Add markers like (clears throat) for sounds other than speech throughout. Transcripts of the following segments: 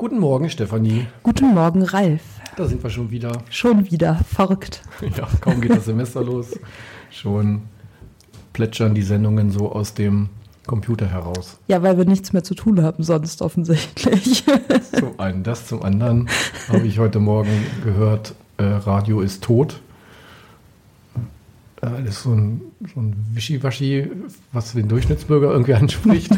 Guten Morgen, Stefanie. Guten Morgen, Ralf. Da sind wir schon wieder. Schon wieder, verrückt. (laughs) Ja, kaum geht das Semester los. Schon plätschern die Sendungen so aus dem Computer heraus. Ja, weil wir nichts mehr zu tun haben, sonst offensichtlich. (laughs) Zum einen das, zum anderen habe ich heute Morgen gehört, äh, Radio ist tot. Äh, das ist so ein, so ein Wischiwaschi, was den Durchschnittsbürger irgendwie anspricht.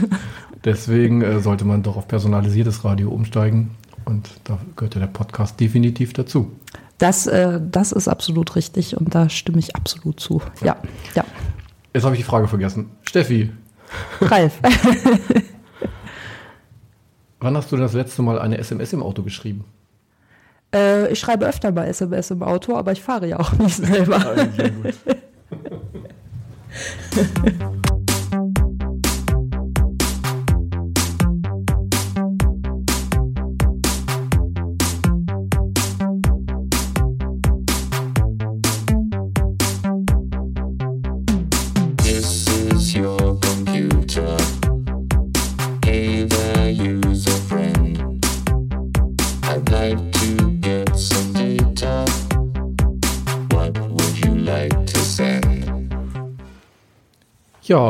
Deswegen äh, sollte man doch auf personalisiertes Radio umsteigen. Und da gehört ja der Podcast definitiv dazu. Das, äh, das ist absolut richtig und da stimme ich absolut zu. Ja, ja. Jetzt habe ich die Frage vergessen. Steffi. Ralf. (laughs) Wann hast du das letzte Mal eine SMS im Auto geschrieben? Äh, ich schreibe öfter mal SMS im Auto, aber ich fahre ja auch nicht selber. Ah, (laughs)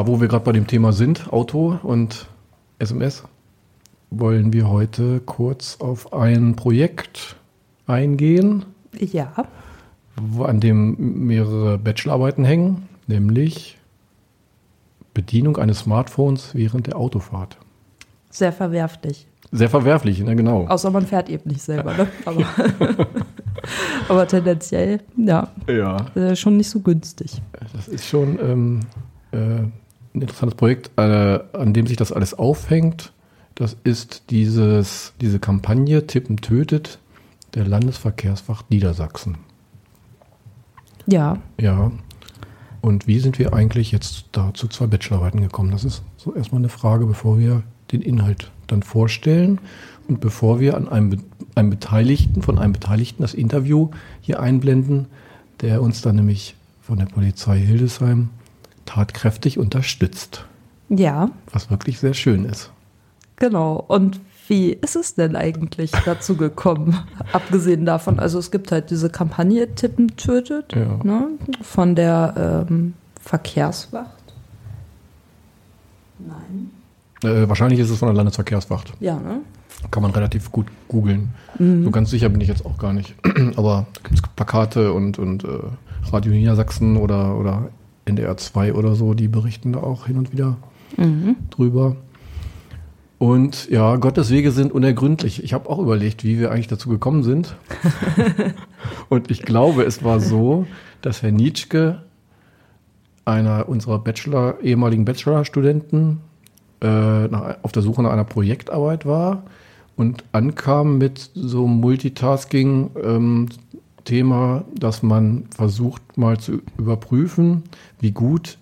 Ja, wo wir gerade bei dem Thema sind, Auto und SMS, wollen wir heute kurz auf ein Projekt eingehen. Ja. An dem mehrere Bachelorarbeiten hängen, nämlich Bedienung eines Smartphones während der Autofahrt. Sehr verwerflich. Sehr verwerflich, ne, genau. Außer man fährt eben nicht selber, ne? (laughs) Aber, (laughs) aber tendenziell, ja. Ja. Äh, schon nicht so günstig. Das ist schon ähm, äh, ein interessantes Projekt, äh, an dem sich das alles aufhängt. Das ist dieses, diese Kampagne Tippen tötet der Landesverkehrswacht Niedersachsen. Ja. Ja. Und wie sind wir eigentlich jetzt da zu zwei Bachelorarbeiten gekommen? Das ist so erstmal eine Frage, bevor wir den Inhalt dann vorstellen und bevor wir an einem, einem Beteiligten, von einem Beteiligten das Interview hier einblenden, der uns dann nämlich von der Polizei Hildesheim tatkräftig unterstützt. Ja. Was wirklich sehr schön ist. Genau. Und wie ist es denn eigentlich dazu gekommen? (laughs) Abgesehen davon, also es gibt halt diese Kampagne Tippen tötet ja. ne, von der ähm, Verkehrswacht. Nein. Äh, wahrscheinlich ist es von der Landesverkehrswacht. Ja, ne? Kann man relativ gut googeln. Mhm. So ganz sicher bin ich jetzt auch gar nicht. (clears throat) Aber da gibt es Plakate und, und äh, Radio Niedersachsen oder, oder NDR 2 oder so, die berichten da auch hin und wieder mhm. drüber. Und ja, Gottes Wege sind unergründlich. Ich habe auch überlegt, wie wir eigentlich dazu gekommen sind. (laughs) und ich glaube, es war so, dass Herr Nietzsche, einer unserer Bachelor, ehemaligen Bachelorstudenten, äh, nach, auf der Suche nach einer Projektarbeit war und ankam mit so Multitasking ähm, Thema, dass man versucht mal zu überprüfen, wie gut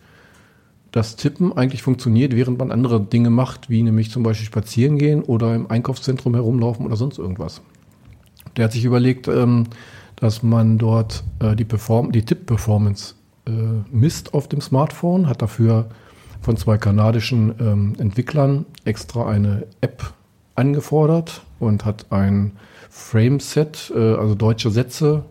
das Tippen eigentlich funktioniert, während man andere Dinge macht, wie nämlich zum Beispiel spazieren gehen oder im Einkaufszentrum herumlaufen oder sonst irgendwas. Der hat sich überlegt, ähm, dass man dort äh, die, Perform die Tipp-Performance äh, misst auf dem Smartphone, hat dafür von zwei kanadischen ähm, Entwicklern extra eine App angefordert und hat ein Frameset, äh, also deutsche Sätze,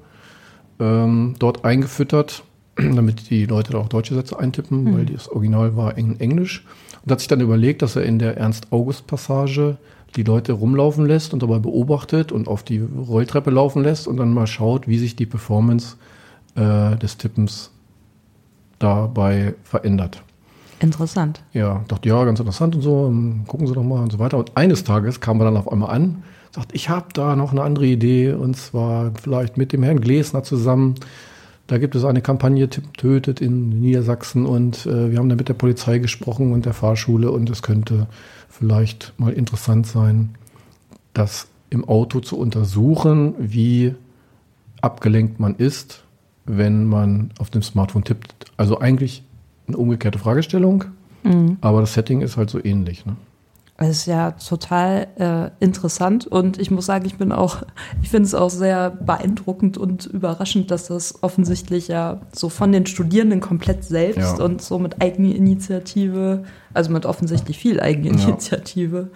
ähm, dort eingefüttert, (clears throat) damit die Leute da auch deutsche Sätze eintippen, mhm. weil das Original war in Englisch. Und hat sich dann überlegt, dass er in der Ernst-August-Passage die Leute rumlaufen lässt und dabei beobachtet und auf die Rolltreppe laufen lässt und dann mal schaut, wie sich die Performance äh, des Tippens dabei verändert. Interessant. Ja, dachte, ja, ganz interessant und so, gucken Sie doch mal und so weiter. Und eines Tages kam er dann auf einmal an, sagt, ich habe da noch eine andere Idee und zwar vielleicht mit dem Herrn Glesner zusammen. Da gibt es eine Kampagne Tötet in Niedersachsen und äh, wir haben da mit der Polizei gesprochen und der Fahrschule und es könnte vielleicht mal interessant sein, das im Auto zu untersuchen, wie abgelenkt man ist, wenn man auf dem Smartphone tippt. Also eigentlich eine umgekehrte Fragestellung, mhm. aber das Setting ist halt so ähnlich. Ne? Das ist ja total äh, interessant und ich muss sagen, ich bin auch, (laughs) ich finde es auch sehr beeindruckend und überraschend, dass das offensichtlich ja so von den Studierenden komplett selbst ja. und so mit Eigeninitiative, also mit offensichtlich viel Eigeninitiative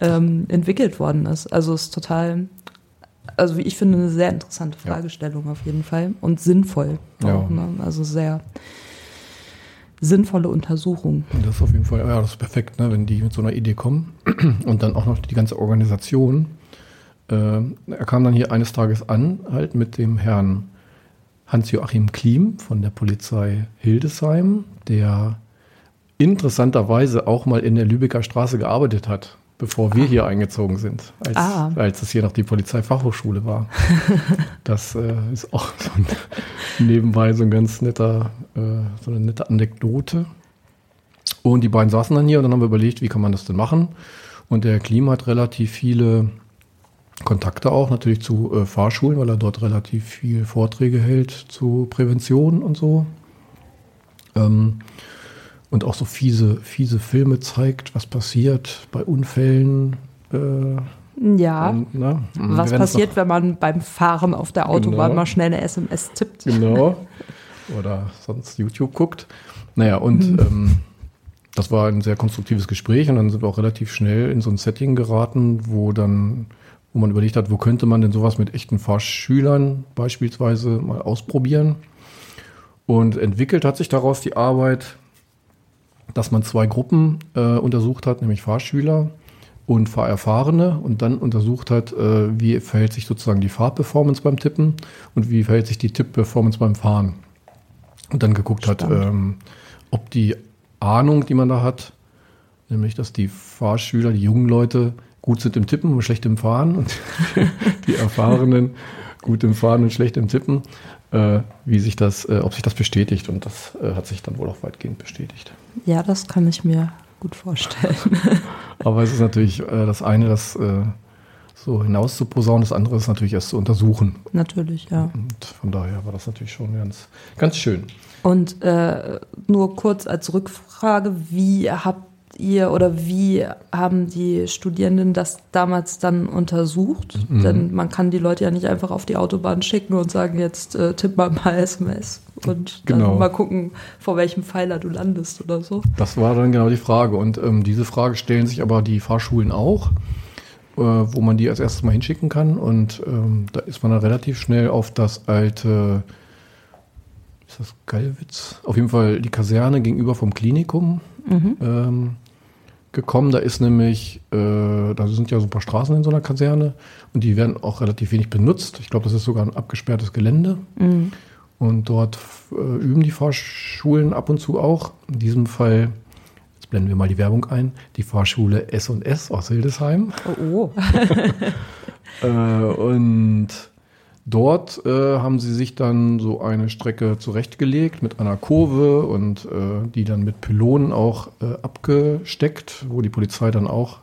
ähm, entwickelt worden ist. Also es ist total, also wie ich finde, eine sehr interessante Fragestellung ja. auf jeden Fall und sinnvoll. Ja. Auch, ne? Also sehr sinnvolle Untersuchung. Das ist auf jeden Fall, ja, das ist perfekt, ne? wenn die mit so einer Idee kommen (clears throat) und dann auch noch die ganze Organisation. Äh, er kam dann hier eines Tages an, halt mit dem Herrn Hans-Joachim Klim von der Polizei Hildesheim, der interessanterweise auch mal in der Lübecker Straße gearbeitet hat, bevor wir ah. hier eingezogen sind, als, ah. als es hier noch die Polizeifachhochschule war. (laughs) das äh, ist auch so ein, (laughs) nebenbei so ein ganz netter, äh, so eine nette Anekdote. Und die beiden saßen dann hier und dann haben wir überlegt, wie kann man das denn machen? Und der Klima hat relativ viele Kontakte auch natürlich zu äh, Fahrschulen, weil er dort relativ viel Vorträge hält zu Prävention und so. Ähm, und auch so fiese, fiese Filme zeigt, was passiert bei Unfällen. Äh, ja. Und, na, was passiert, wenn man beim Fahren auf der Autobahn genau. mal schnell eine SMS tippt? Genau. (laughs) Oder sonst YouTube guckt. Naja, und mhm. ähm, das war ein sehr konstruktives Gespräch und dann sind wir auch relativ schnell in so ein Setting geraten, wo dann wo man überlegt hat, wo könnte man denn sowas mit echten Fahrschülern beispielsweise mal ausprobieren. Und entwickelt hat sich daraus die Arbeit, dass man zwei Gruppen äh, untersucht hat, nämlich Fahrschüler und Fahrerfahrene und dann untersucht hat, äh, wie verhält sich sozusagen die Fahrperformance beim Tippen und wie verhält sich die Tipp-Performance beim Fahren. Und dann geguckt Spannend. hat, ähm, ob die Ahnung, die man da hat, nämlich dass die Fahrschüler, die jungen Leute, gut sind im Tippen und schlecht im Fahren und (laughs) die Erfahrenen gut im Fahren und schlecht im Tippen, äh, wie sich das, äh, ob sich das bestätigt. Und das äh, hat sich dann wohl auch weitgehend bestätigt. Ja, das kann ich mir gut vorstellen. (laughs) Aber es ist natürlich äh, das eine, das äh, so hinaus zu posaunen, das andere ist natürlich erst zu untersuchen. Natürlich, ja. Und von daher war das natürlich schon ganz, ganz schön. Und äh, nur kurz als Rückfrage, wie habt ihr oder wie haben die Studierenden das damals dann untersucht? Mhm. Denn man kann die Leute ja nicht einfach auf die Autobahn schicken und sagen, jetzt äh, tipp mal mal SMS und genau. dann mal gucken, vor welchem Pfeiler du landest oder so. Das war dann genau die Frage. Und ähm, diese Frage stellen sich aber die Fahrschulen auch, äh, wo man die als erstes mal hinschicken kann. Und ähm, da ist man dann relativ schnell auf das alte ist das Gallwitz? Auf jeden Fall die Kaserne gegenüber vom Klinikum mhm. ähm, gekommen. Da ist nämlich, äh, da sind ja so ein paar Straßen in so einer Kaserne und die werden auch relativ wenig benutzt. Ich glaube, das ist sogar ein abgesperrtes Gelände. Mhm. Und dort äh, üben die Fahrschulen ab und zu auch. In diesem Fall, jetzt blenden wir mal die Werbung ein, die Fahrschule S&S aus Hildesheim. Oh, oh. (laughs) äh, und Dort äh, haben sie sich dann so eine Strecke zurechtgelegt mit einer Kurve und äh, die dann mit Pylonen auch äh, abgesteckt, wo die Polizei dann auch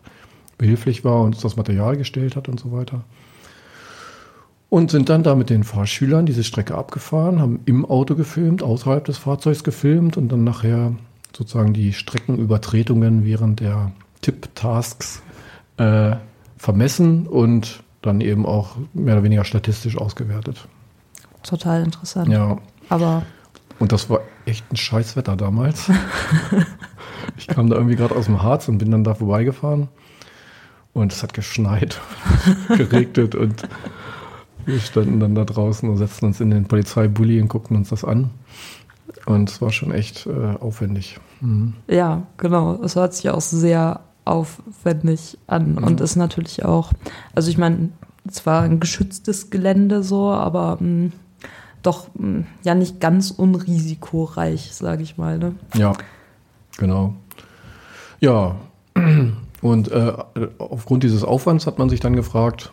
behilflich war und das Material gestellt hat und so weiter. Und sind dann da mit den Fahrschülern diese Strecke abgefahren, haben im Auto gefilmt, außerhalb des Fahrzeugs gefilmt und dann nachher sozusagen die Streckenübertretungen während der Tipp-Tasks äh, vermessen und dann eben auch mehr oder weniger statistisch ausgewertet. Total interessant. Ja. Aber. Und das war echt ein Scheißwetter damals. (laughs) ich kam da irgendwie gerade aus dem Harz und bin dann da vorbeigefahren. Und es hat geschneit, (laughs) geregnet und wir standen dann da draußen und setzten uns in den Polizeibully und guckten uns das an. Und es war schon echt äh, aufwendig. Mhm. Ja, genau. Es hört sich auch sehr aufwendig an mhm. und ist natürlich auch, also ich meine, zwar ein geschütztes Gelände so, aber mh, hm, doch mh, hm, ja nicht ganz unrisikoreich, sage ich mal. Ne? Ja, genau. Ja, und äh, aufgrund dieses Aufwands hat man sich dann gefragt,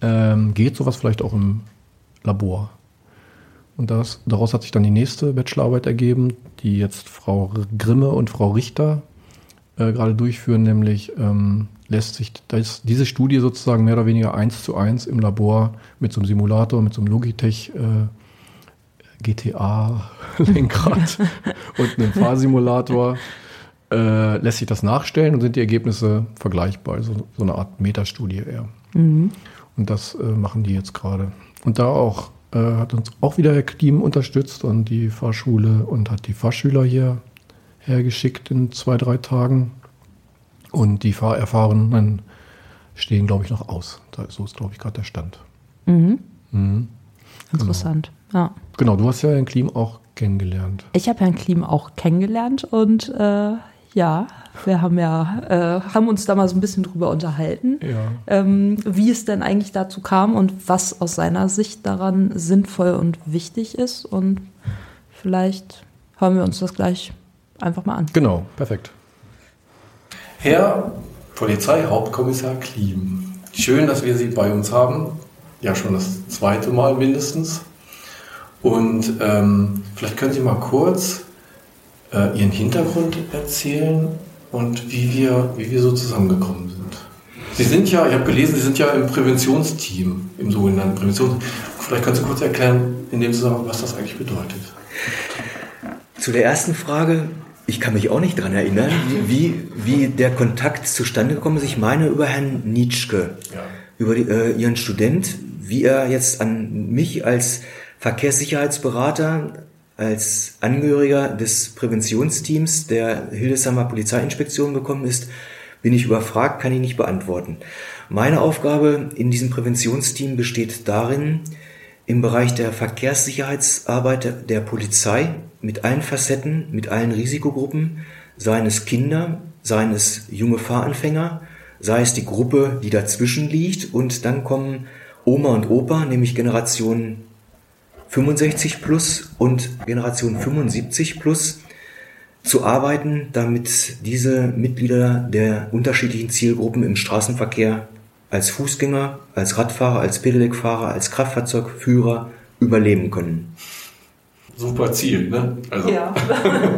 ähm, geht sowas vielleicht auch im Labor? Und das, daraus hat sich dann die nächste Bachelorarbeit ergeben, die jetzt Frau Grimme und Frau Richter äh, gerade durchführen, nämlich ähm, lässt sich das, diese Studie sozusagen mehr oder weniger eins zu eins im Labor mit so einem Simulator, mit so einem Logitech äh, GTA-Lenkrad (laughs) (laughs) und einem Fahrsimulator äh, lässt sich das nachstellen und sind die Ergebnisse vergleichbar. Also so eine Art Metastudie eher. Mhm. Und das äh, machen die jetzt gerade. Und da auch äh, hat uns auch wieder Herr Klim unterstützt und die Fahrschule und hat die Fahrschüler hier hergeschickt in zwei, drei Tagen. Und die fahrerfahrenen stehen, glaube ich, noch aus. So ist, glaube ich, gerade der Stand. Mhm. Mhm. Interessant, genau. ja. Genau, du hast ja Herrn Klim auch kennengelernt. Ich habe Herrn Klim auch kennengelernt und äh, ja, wir haben ja äh, haben uns da mal so ein bisschen drüber unterhalten, ja. ähm, wie es denn eigentlich dazu kam und was aus seiner Sicht daran sinnvoll und wichtig ist. Und vielleicht hören wir uns das gleich einfach mal an. Genau, perfekt. Herr Polizeihauptkommissar Klim, schön, dass wir Sie bei uns haben. Ja, schon das zweite Mal mindestens. Und ähm, vielleicht können Sie mal kurz äh, Ihren Hintergrund erzählen und wie wir, wie wir so zusammengekommen sind. Sie sind ja, ich habe gelesen, Sie sind ja im Präventionsteam, im sogenannten Präventions. Vielleicht können Sie kurz erklären, in dem Zusammenhang, was das eigentlich bedeutet. Zu der ersten Frage, ich kann mich auch nicht daran erinnern, wie, wie der Kontakt zustande gekommen ist. Ich meine über Herrn Nietzschke, ja. über die, äh, Ihren Student, wie er jetzt an mich als Verkehrssicherheitsberater als Angehöriger des Präventionsteams der Hildesheimer Polizeiinspektion gekommen ist, bin ich überfragt, kann ich nicht beantworten. Meine Aufgabe in diesem Präventionsteam besteht darin, im Bereich der Verkehrssicherheitsarbeit der Polizei mit allen Facetten, mit allen Risikogruppen, seien es Kinder, seien es junge Fahranfänger, sei es die Gruppe, die dazwischen liegt. Und dann kommen Oma und Opa, nämlich Generation 65 plus und Generation 75 plus zu arbeiten, damit diese Mitglieder der unterschiedlichen Zielgruppen im Straßenverkehr als Fußgänger, als Radfahrer, als Pedelec-Fahrer, als Kraftfahrzeugführer überleben können. Super Ziel, ne? Also ja.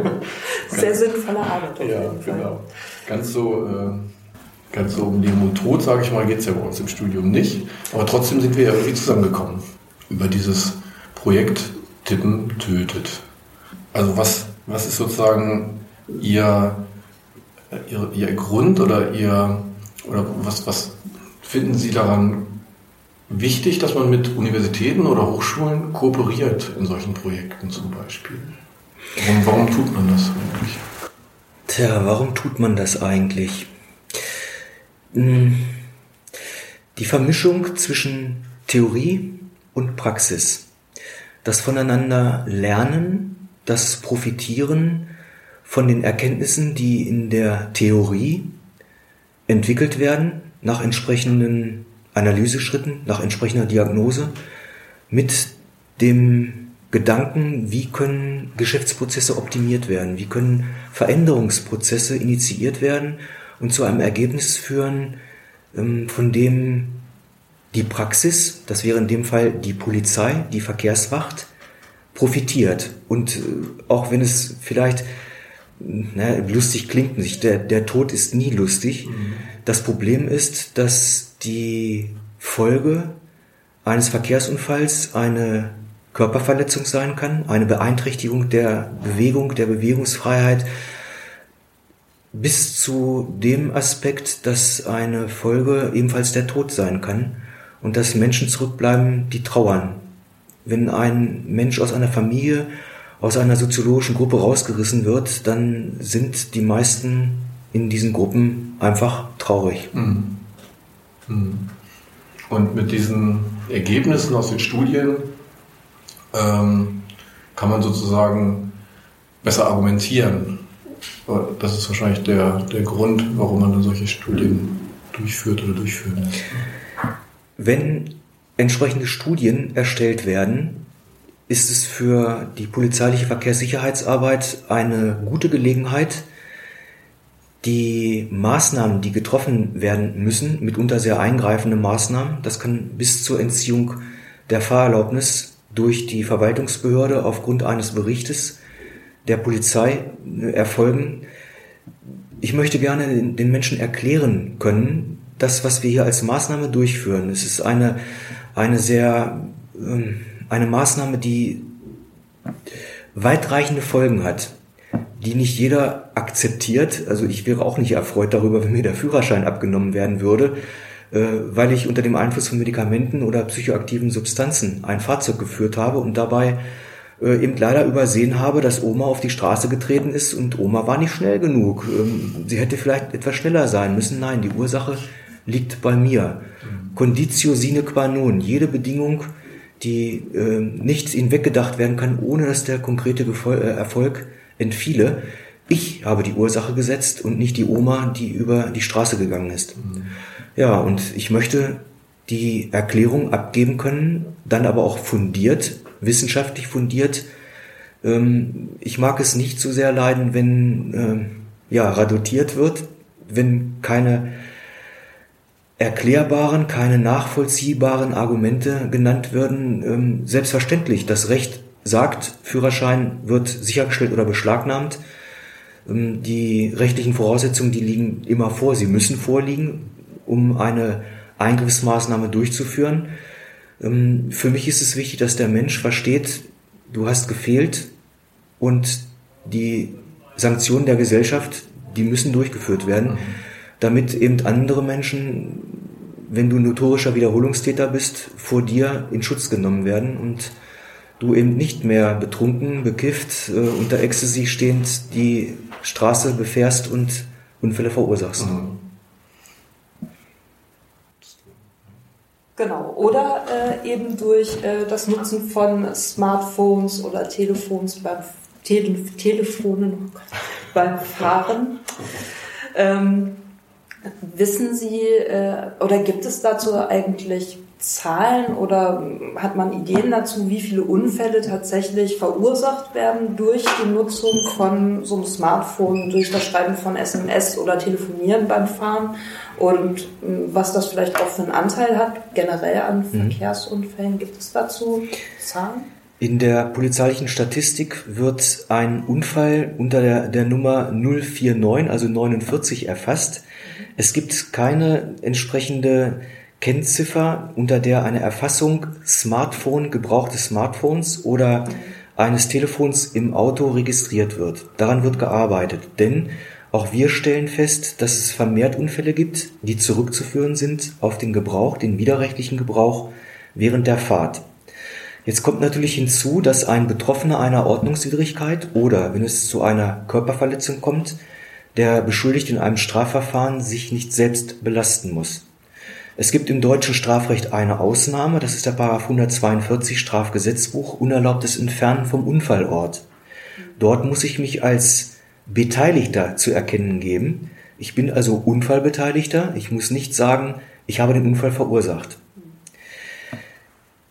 (laughs) Sehr sinnvolle Arbeit. ja, genau. Ganz so, äh, ganz so um Leben und Tod, sage ich mal, geht es ja bei uns im Studium nicht. Aber trotzdem sind wir ja irgendwie zusammengekommen über dieses Projekt Tippen tötet. Also was, was ist sozusagen Ihr, Ihr, Ihr Grund oder Ihr, oder was, was finden Sie daran wichtig, dass man mit Universitäten oder Hochschulen kooperiert in solchen Projekten zum Beispiel? Warum, warum tut man das eigentlich? Tja, warum tut man das eigentlich? Hm, die Vermischung zwischen Theorie und Praxis das Voneinander lernen, das Profitieren von den Erkenntnissen, die in der Theorie entwickelt werden, nach entsprechenden Analyseschritten, nach entsprechender Diagnose, mit dem Gedanken, wie können Geschäftsprozesse optimiert werden, wie können Veränderungsprozesse initiiert werden und zu einem Ergebnis führen, ähm, von dem die Praxis, das wäre in dem Fall die Polizei, die Verkehrswacht, profitiert. Und äh, auch wenn es vielleicht na, lustig klingt nicht, der, der Tod ist nie lustig. Mhm. Das Problem ist, dass die Folge eines Verkehrsunfalls eine Körperverletzung sein kann, eine Beeinträchtigung der Bewegung, der Bewegungsfreiheit, bis zu dem Aspekt, dass eine Folge ebenfalls der Tod sein kann und dass Menschen zurückbleiben, die trauern. Wenn ein Mensch aus einer Familie, aus einer soziologischen Gruppe rausgerissen wird, dann sind die meisten in diesen Gruppen einfach traurig. Mhm. Mhm. Und mit diesen Ergebnissen aus den Studien ähm, kann man sozusagen besser argumentieren. Das ist wahrscheinlich der, der Grund, warum man dann solche Studien durchführt oder durchführen lässt. Wenn entsprechende Studien erstellt werden, ist es für die polizeiliche Verkehrssicherheitsarbeit eine gute Gelegenheit, die Maßnahmen, die getroffen werden müssen, mitunter sehr eingreifende Maßnahmen, das kann bis zur Entziehung der Fahrerlaubnis durch die Verwaltungsbehörde aufgrund eines Berichtes der Polizei erfolgen. Ich möchte gerne den Menschen erklären können, das, was wir hier als Maßnahme durchführen. Es ist eine, eine sehr, ähm, eine Maßnahme, die weitreichende Folgen hat, die nicht jeder akzeptiert. Also ich wäre auch nicht erfreut darüber, wenn mir der Führerschein abgenommen werden würde, äh, weil ich unter dem Einfluss von Medikamenten oder psychoaktiven Substanzen ein Fahrzeug geführt habe und dabei äh, eben leider übersehen habe, dass Oma auf die Straße getreten ist und Oma war nicht schnell genug. Ähm, sie hätte vielleicht etwas schneller sein müssen. Nein, die Ursache liegt bei mir. Mhm. Conditio sine qua non, jede Bedingung, die äh, nicht ihnen weggedacht werden kann, ohne dass der konkrete Gefol äh, Erfolg entfiele. Ich habe die Ursache gesetzt und nicht die Oma, die über die Straße gegangen ist. Mhm. Ja, und ich möchte die Erklärung abgeben können, dann aber auch fundiert, wissenschaftlich fundiert. Ähm, ich mag es nicht so sehr leiden, wenn äh, ja radotiert wird, wenn keine erklärbaren, keine nachvollziehbaren Argumente genannt werden. Ähm, selbstverständlich, das Recht sagt, Führerschein wird sichergestellt oder beschlagnahmt. Ähm, die rechtlichen Voraussetzungen, die liegen immer vor, sie müssen vorliegen, um eine Eingriffsmaßnahme durchzuführen. Ähm, für mich ist es wichtig, dass der Mensch versteht, du hast gefehlt und die Sanktionen der Gesellschaft, die müssen durchgeführt werden, damit eben andere Menschen, wenn du notorischer Wiederholungstäter bist, vor dir in Schutz genommen werden und du eben nicht mehr betrunken, bekifft, äh, unter Ecstasy stehend die Straße befährst und Unfälle verursachst. Mhm. Genau. Oder äh, eben durch äh, das Nutzen von Smartphones oder Telefons beim Tele Telefonen oh beim Fahren. Ähm, wissen Sie äh, oder gibt es dazu eigentlich Zahlen oder hat man Ideen dazu, wie viele Unfälle tatsächlich verursacht werden durch die Nutzung von so einem Smartphone, durch das Schreiben von SMS oder Telefonieren beim Fahren? Und ähm, was das vielleicht auch für einen Anteil hat, generell an mhm. Verkehrsunfällen, gibt es dazu Zahlen? In der polizeilichen Statistik wird ein Unfall unter der, der Nummer 049, also 49 erfasst. Es gibt keine entsprechende Kennziffer, unter der eine Erfassung Smartphone, Gebrauch Smartphones oder eines Telefons im Auto registriert wird. Daran wird gearbeitet, denn auch wir stellen fest, dass es vermehrt Unfälle gibt, die zurückzuführen sind auf den Gebrauch, den widerrechtlichen Gebrauch während der Fahrt. Jetzt kommt natürlich hinzu, dass ein Betroffener einer Ordnungswidrigkeit oder wenn es zu einer Körperverletzung kommt, der Beschuldigte in einem Strafverfahren sich nicht selbst belasten muss. Es gibt im deutschen Strafrecht eine Ausnahme, das ist der Paragraph 142 Strafgesetzbuch, unerlaubtes Entfernen vom Unfallort. Dort muss ich mich als Beteiligter zu erkennen geben. Ich bin also Unfallbeteiligter. Ich muss nicht sagen, ich habe den Unfall verursacht.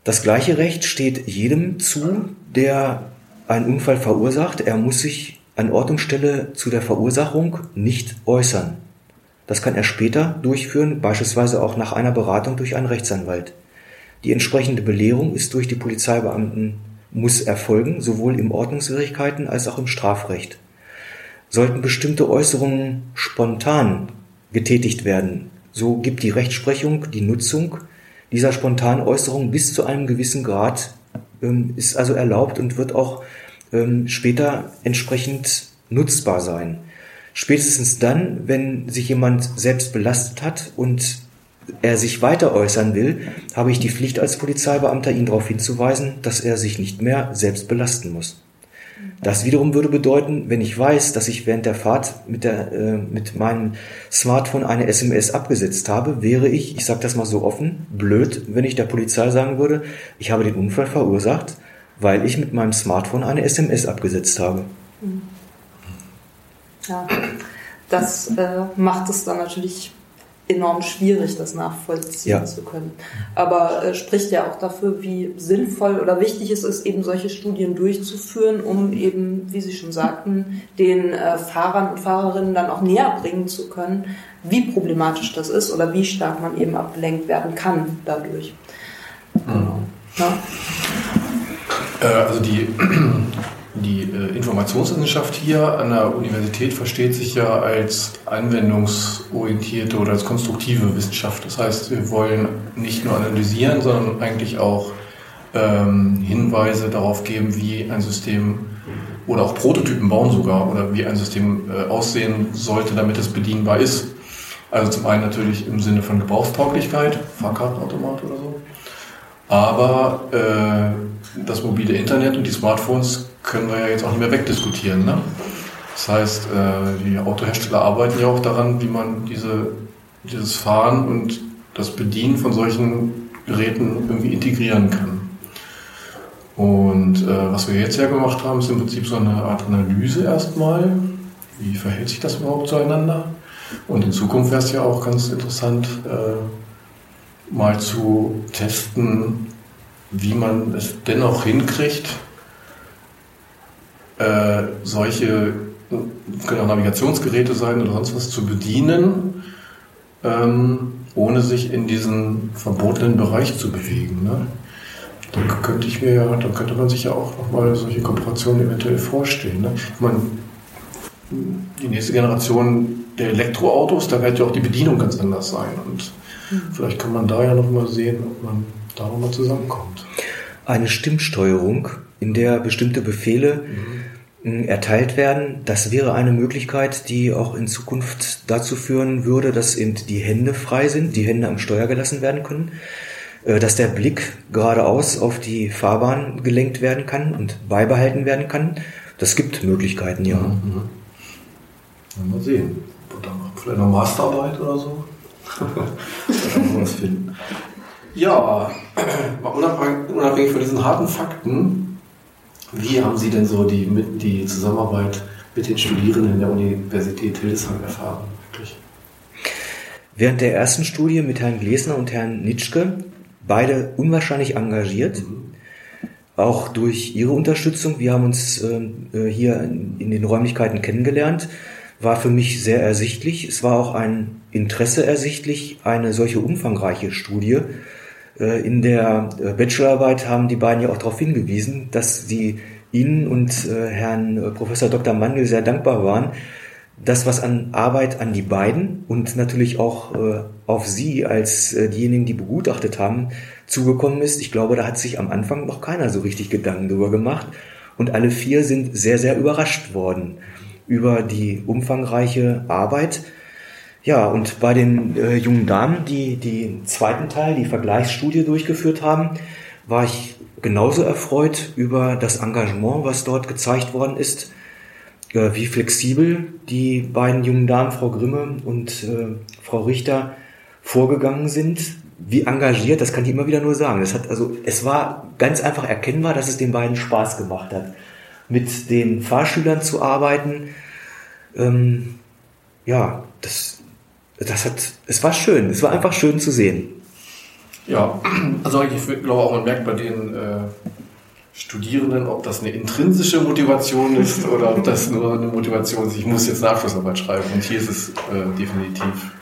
Das gleiche Recht steht jedem zu, der einen Unfall verursacht. Er muss sich an Ort und Stelle zu der Verursachung nicht äußern. Das kann er später durchführen, beispielsweise auch nach einer Beratung durch einen Rechtsanwalt. Die entsprechende Belehrung ist durch die Polizeibeamten muss erfolgen, sowohl im Ordnungswidrigkeiten als auch im Strafrecht. Sollten bestimmte Äußerungen spontan getätigt werden, so gibt die Rechtsprechung die Nutzung dieser spontanen Äußerung bis zu einem gewissen Grad, ähm, ist also erlaubt und wird auch ähm, später entsprechend nutzbar sein. Spätestens dann, wenn sich jemand selbst belastet hat und er sich weiter äußern will, habe ich die Pflicht als Polizeibeamter, ihn darauf hinzuweisen, dass er sich nicht mehr selbst belasten muss. Das wiederum würde bedeuten, wenn ich weiß, dass ich während der Fahrt mit, der, äh, mit meinem Smartphone eine SMS abgesetzt habe, wäre ich, ich sage das mal so offen, blöd, wenn ich der Polizei sagen würde, ich habe den Unfall verursacht, weil ich mit meinem Smartphone eine SMS abgesetzt habe. Ja, das äh, macht es dann natürlich enorm schwierig, das nachvollziehen ja. zu können. Aber äh, spricht ja auch dafür, wie sinnvoll oder wichtig es ist, eben solche Studien durchzuführen, um eben, wie Sie schon sagten, den äh, Fahrern und Fahrerinnen dann auch näher bringen zu können, wie problematisch das ist oder wie stark man eben abgelenkt werden kann dadurch. Genau. Ja. Äh, also die (clears throat) die äh, Informationswissenschaft hier an der Universität versteht sich ja als anwendungsorientierte oder als konstruktive Wissenschaft. Das heißt, wir wollen nicht nur analysieren, sondern eigentlich auch ähm, Hinweise darauf geben, wie ein System oder auch Prototypen bauen sogar oder wie ein System äh, aussehen sollte, damit es bedienbar ist. Also zum einen natürlich im Sinne von Gebrauchstauglichkeit, Fahrkartenautomat oder so. Aber äh, das mobile Internet und die Smartphones können wir ja jetzt auch nicht mehr wegdiskutieren. Ne? Das heißt, äh, die Autohersteller arbeiten ja auch daran, wie man diese dieses Fahren und das Bedienen von solchen Geräten irgendwie integrieren kann. Und äh, was wir jetzt ja gemacht haben, ist im Prinzip so eine Art Analyse erstmal. Wie verhält sich das überhaupt zueinander? Und in Zukunft wäre es ja auch ganz interessant, äh, mal zu testen, wie man es dennoch hinkriegt, äh, solche, können auch Navigationsgeräte sein oder sonst was, zu bedienen, ähm, ohne sich in diesen verbotenen Bereich zu bewegen. Ne? Dann könnte ich mir ja, dann könnte man sich ja auch nochmal solche Kooperationen eventuell vorstellen. Ne? Ich meine, die nächste Generation der Elektroautos, da wird ja auch die Bedienung ganz anders sein. Und mhm. vielleicht kann man da ja nochmal sehen, ob man da nochmal zusammenkommt. Eine Stimmsteuerung, in der bestimmte Befehle mhm. erteilt werden, das wäre eine Möglichkeit, die auch in Zukunft dazu führen würde, dass eben die Hände frei sind, die Hände am Steuer gelassen werden können. Äh, dass der Blick geradeaus auf die Fahrbahn gelenkt werden kann und beibehalten werden kann. Das gibt Möglichkeiten, ja. Mhm. Mal sehen. Vielleicht noch Masterarbeit oder so. (laughs) da was finden. Ja, (clears throat) unabhängig von diesen harten Fakten, wie haben Sie denn so die, die Zusammenarbeit mit den Studierenden der Universität Hildesheim erfahren? Wirklich? Während der ersten Studie mit Herrn Glesner und Herrn Nitschke beide unwahrscheinlich engagiert, auch durch ihre Unterstützung. Wir haben uns ähm, äh, hier in den Räumlichkeiten kennengelernt, war für mich sehr ersichtlich. Es war auch ein Interesse ersichtlich, eine solche umfangreiche Studie. Äh, in der äh, Bachelorarbeit haben die beiden ja auch darauf hingewiesen, dass sie Ihnen und Herrn Professor Dr. Mandel sehr dankbar waren, das, was an Arbeit an die beiden und natürlich auch äh, auf Sie als äh, diejenigen, die begutachtet haben, zugekommen ist. Ich glaube, da hat sich am Anfang noch keiner so richtig Gedanken darüber gemacht. Und alle vier sind sehr, sehr überrascht worden über die umfangreiche Arbeit. Ja, und bei den äh, jungen Damen, die den zweiten Teil, die Vergleichsstudie durchgeführt haben, war ich genauso erfreut über das Engagement, was dort gezeigt worden ist äh, wie flexibel die beiden jungen Damen, Frau Grimme und äh, Frau Richter, vorgegangen sind, wie engagiert, das kann ich immer wieder nur sagen. Das hat, also, es war ganz einfach erkennbar, dass es den beiden Spaß gemacht hat, mit den Fahrschülern zu arbeiten. Ähm, ja, das, das hat, es war schön, es war einfach schön zu sehen. Ja, also ich glaube auch, man merkt bei den äh, Studierenden, ob das eine intrinsische Motivation ist (laughs) oder ob das nur eine Motivation ist, ich muss jetzt Nachschlussarbeit schreiben. Und hier ist es äh, definitiv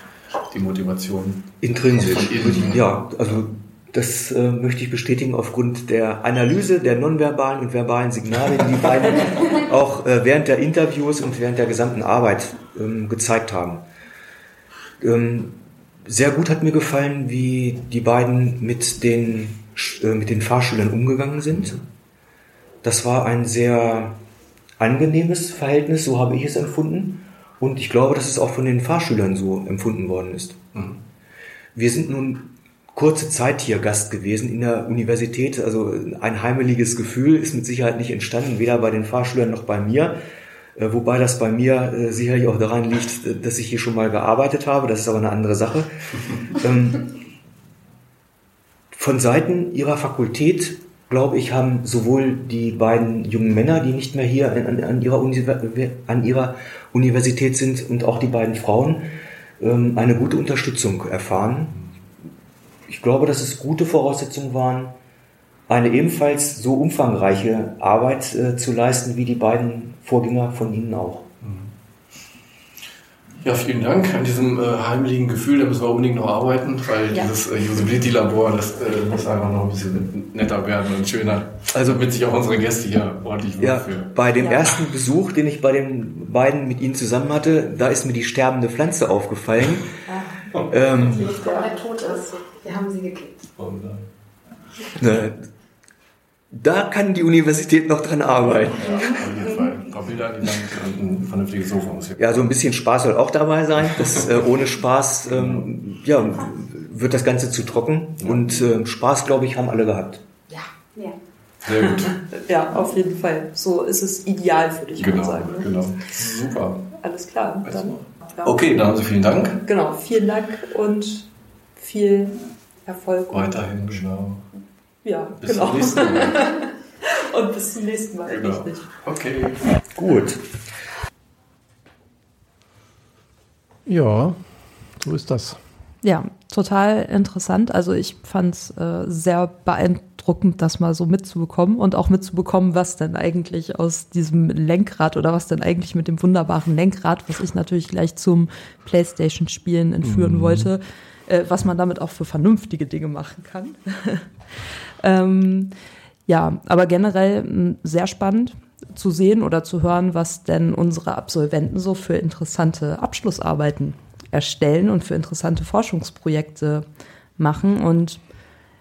die Motivation. Intrinsisch. Ja, also das äh, möchte ich bestätigen aufgrund der Analyse der nonverbalen und verbalen Signale, die die beiden (laughs) auch äh, während der Interviews und während der gesamten Arbeit ähm, gezeigt haben. Ähm, sehr gut hat mir gefallen, wie die beiden mit den, äh, mit den Fahrschülern umgegangen sind. Das war ein sehr angenehmes Verhältnis, so habe ich es empfunden. Und ich glaube, dass es auch von den Fahrschülern so empfunden worden ist. Mhm. Wir sind nun kurze Zeit hier Gast gewesen in der Universität. Also ein heimeliges Gefühl ist mit Sicherheit nicht entstanden, weder bei den Fahrschülern noch bei mir. Äh, wobei das bei mir äh, sicherlich auch daran liegt, dass ich hier schon mal gearbeitet habe. Das ist aber eine andere Sache. (laughs) Ähm, von Seiten ihrer Fakultät glaube ich, haben sowohl die beiden jungen Männer, die nicht mehr hier an, an, ihrer, an ihrer, Universität sind, und auch die beiden Frauen ähm, eine gute Unterstützung erfahren. Ich glaube, dass es gute Voraussetzungen waren, eine ebenfalls so umfangreiche Arbeit äh, zu leisten wie die beiden Vorgänger von Ihnen auch. Ja, vielen Dank an diesem äh, heimlichen Gefühl. Da müssen wir unbedingt noch arbeiten, weil ja. dieses äh, Usability-Labor, das äh, muss einfach noch ein bisschen netter werden und schöner. Also mit sich auch unsere Gäste hier ordentlich ja, wohlfühlen. Bei dem ja. ersten Besuch, den ich bei den beiden mit Ihnen zusammen hatte, da ist mir die sterbende Pflanze aufgefallen. Ja. (laughs) Ähm, die nicht tot ist. Wir haben sie. Ne, da kann die Universität noch dran arbeiten. Ja, paar Bilder die dann ein vernünftiges Sofa muss. Ja, so ein bisschen Spaß soll auch dabei sein. Das, äh, (laughs) ohne Spaß ähm, ja, wird das Ganze zu trocken. Und äh, Spaß, glaube ich, haben alle gehabt. Ja, ja. Sehr gut. (laughs) ja, auf jeden Fall. So ist es ideal für dich, genau, sagen. Ne? Genau. Super. Alles klar. Dann Okay, dann also vielen Dank. Genau, vielen Dank und viel Erfolg. Weiterhin, genau. Ja, bis genau. Zum nächsten Mal. (laughs) (laughs) und bis zum nächsten Mal, genau. richtig. Okay. Gut. Ja, so ist das. Ja, total interessant. Also ich fand es äh, sehr beeindruckend, das mal so mitzubekommen und auch mitzubekommen, was denn eigentlich aus diesem Lenkrad oder was denn eigentlich mit dem wunderbaren Lenkrad, was ich natürlich gleich zum PlayStation-Spielen entführen mhm. wollte, äh, was man damit auch für vernünftige Dinge machen kann. (laughs) ähm, ja, aber generell sehr spannend zu sehen oder zu hören, was denn unsere Absolventen so für interessante Abschlussarbeiten erstellen und für interessante Forschungsprojekte machen. Und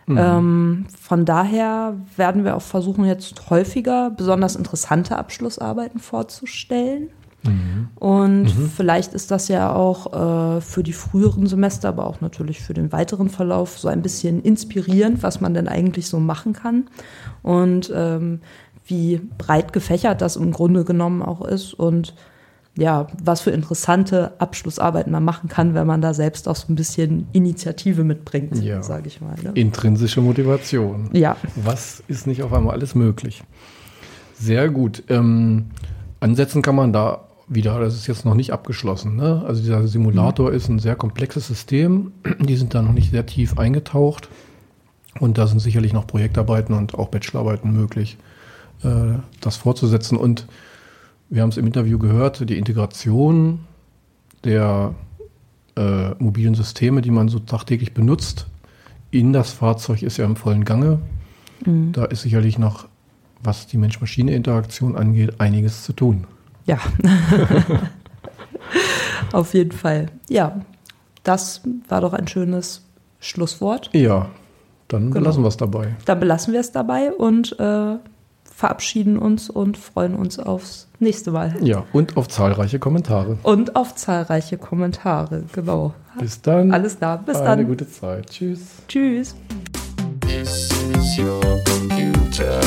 mhm. ähm, von daher werden wir auch versuchen, jetzt häufiger besonders interessante Abschlussarbeiten vorzustellen. Mhm. Und mhm. vielleicht ist das ja auch äh, für die früheren Semester, aber auch natürlich für den weiteren Verlauf so ein bisschen inspirierend, was man denn eigentlich so machen kann und ähm, wie breit gefächert das im Grunde genommen auch ist und ja, was für interessante Abschlussarbeiten man machen kann, wenn man da selbst auch so ein bisschen Initiative mitbringt, ja. sage ich mal. Ne? Intrinsische Motivation. Ja. Was ist nicht auf einmal alles möglich? Sehr gut. Ähm, ansetzen kann man da wieder, das ist jetzt noch nicht abgeschlossen. Ne? Also dieser Simulator mhm. ist ein sehr komplexes System. (clears throat) Die sind da noch nicht sehr tief eingetaucht. Und da sind sicherlich noch Projektarbeiten und auch Bachelorarbeiten möglich, äh, das fortzusetzen. Und wir haben es im Interview gehört, die Integration der äh, mobilen Systeme, die man so tagtäglich benutzt, in das Fahrzeug ist ja im vollen Gange. Mhm. Da ist sicherlich noch, was die Mensch-Maschine-Interaktion angeht, einiges zu tun. Ja, (laughs) auf jeden Fall. Ja, das war doch ein schönes Schlusswort. Ja, dann genau. belassen wir es dabei. Dann belassen wir es dabei und äh, verabschieden uns und freuen uns aufs nächste Mal. Ja, und auf zahlreiche Kommentare. Und auf zahlreiche Kommentare, genau. Bis dann. Alles klar, bis Eine dann. Eine gute Zeit. Tschüss. Tschüss. This is your computer.